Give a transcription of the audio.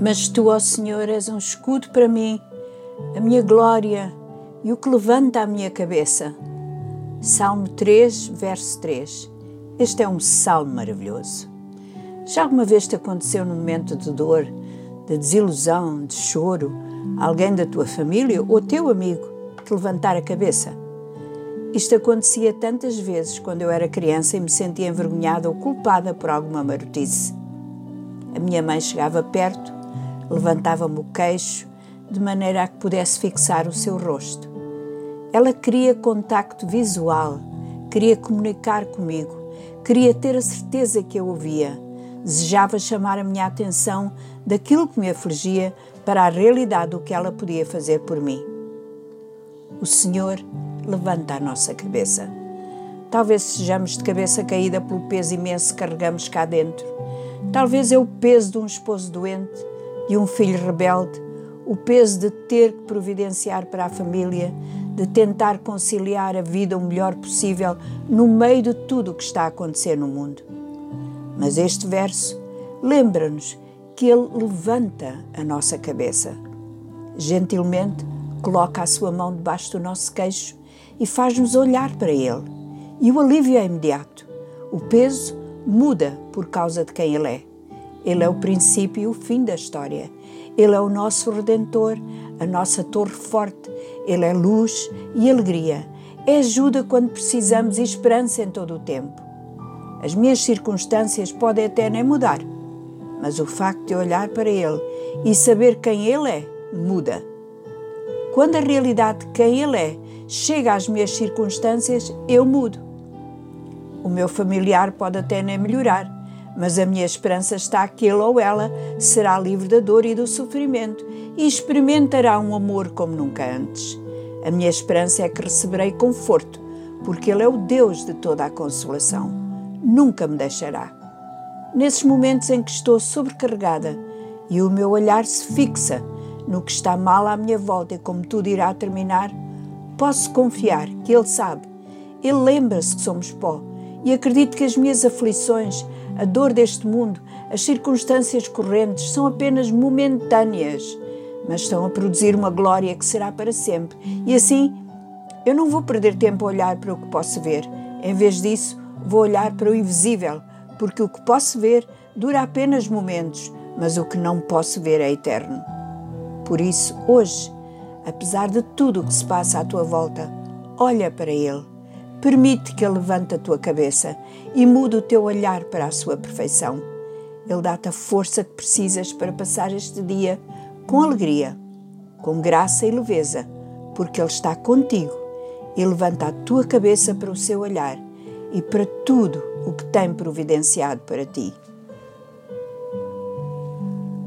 Mas tu, ó Senhor, és um escudo para mim, a minha glória e o que levanta a minha cabeça. Salmo 3, verso 3. Este é um salmo maravilhoso. Já alguma vez te aconteceu num momento de dor, de desilusão, de choro, alguém da tua família ou teu amigo te levantar a cabeça? Isto acontecia tantas vezes quando eu era criança e me sentia envergonhada ou culpada por alguma marotice. A minha mãe chegava perto, levantava-me o queixo, de maneira a que pudesse fixar o seu rosto. Ela queria contacto visual, queria comunicar comigo, queria ter a certeza que eu ouvia desejava chamar a minha atenção daquilo que me afligia para a realidade do que ela podia fazer por mim. O Senhor levanta a nossa cabeça. Talvez sejamos de cabeça caída pelo peso imenso que carregamos cá dentro. Talvez é o peso de um esposo doente, de um filho rebelde, o peso de ter que providenciar para a família, de tentar conciliar a vida o melhor possível no meio de tudo o que está a acontecer no mundo. Mas este verso lembra-nos que Ele levanta a nossa cabeça. Gentilmente coloca a sua mão debaixo do nosso queixo e faz-nos olhar para Ele. E o alívio é imediato. O peso muda por causa de quem Ele é. Ele é o princípio e o fim da história. Ele é o nosso redentor, a nossa torre forte. Ele é luz e alegria. É ajuda quando precisamos e esperança em todo o tempo. As minhas circunstâncias podem até nem mudar, mas o facto de olhar para Ele e saber quem Ele é muda. Quando a realidade de quem Ele é chega às minhas circunstâncias, eu mudo. O meu familiar pode até nem melhorar, mas a minha esperança está que ele ou ela será livre da dor e do sofrimento e experimentará um amor como nunca antes. A minha esperança é que receberei conforto, porque Ele é o Deus de toda a consolação nunca me deixará. Nesses momentos em que estou sobrecarregada e o meu olhar se fixa no que está mal à minha volta e como tudo irá terminar, posso confiar que Ele sabe. Ele lembra-se que somos pó e acredito que as minhas aflições, a dor deste mundo, as circunstâncias correntes são apenas momentâneas, mas estão a produzir uma glória que será para sempre. E assim, eu não vou perder tempo a olhar para o que posso ver. Em vez disso, vou olhar para o invisível, porque o que posso ver dura apenas momentos, mas o que não posso ver é eterno. Por isso, hoje, apesar de tudo o que se passa à tua volta, olha para Ele. Permite que Ele levante a tua cabeça e mude o teu olhar para a sua perfeição. Ele dá-te a força que precisas para passar este dia com alegria, com graça e leveza, porque Ele está contigo e levanta a tua cabeça para o seu olhar e para tudo o que tem providenciado para ti.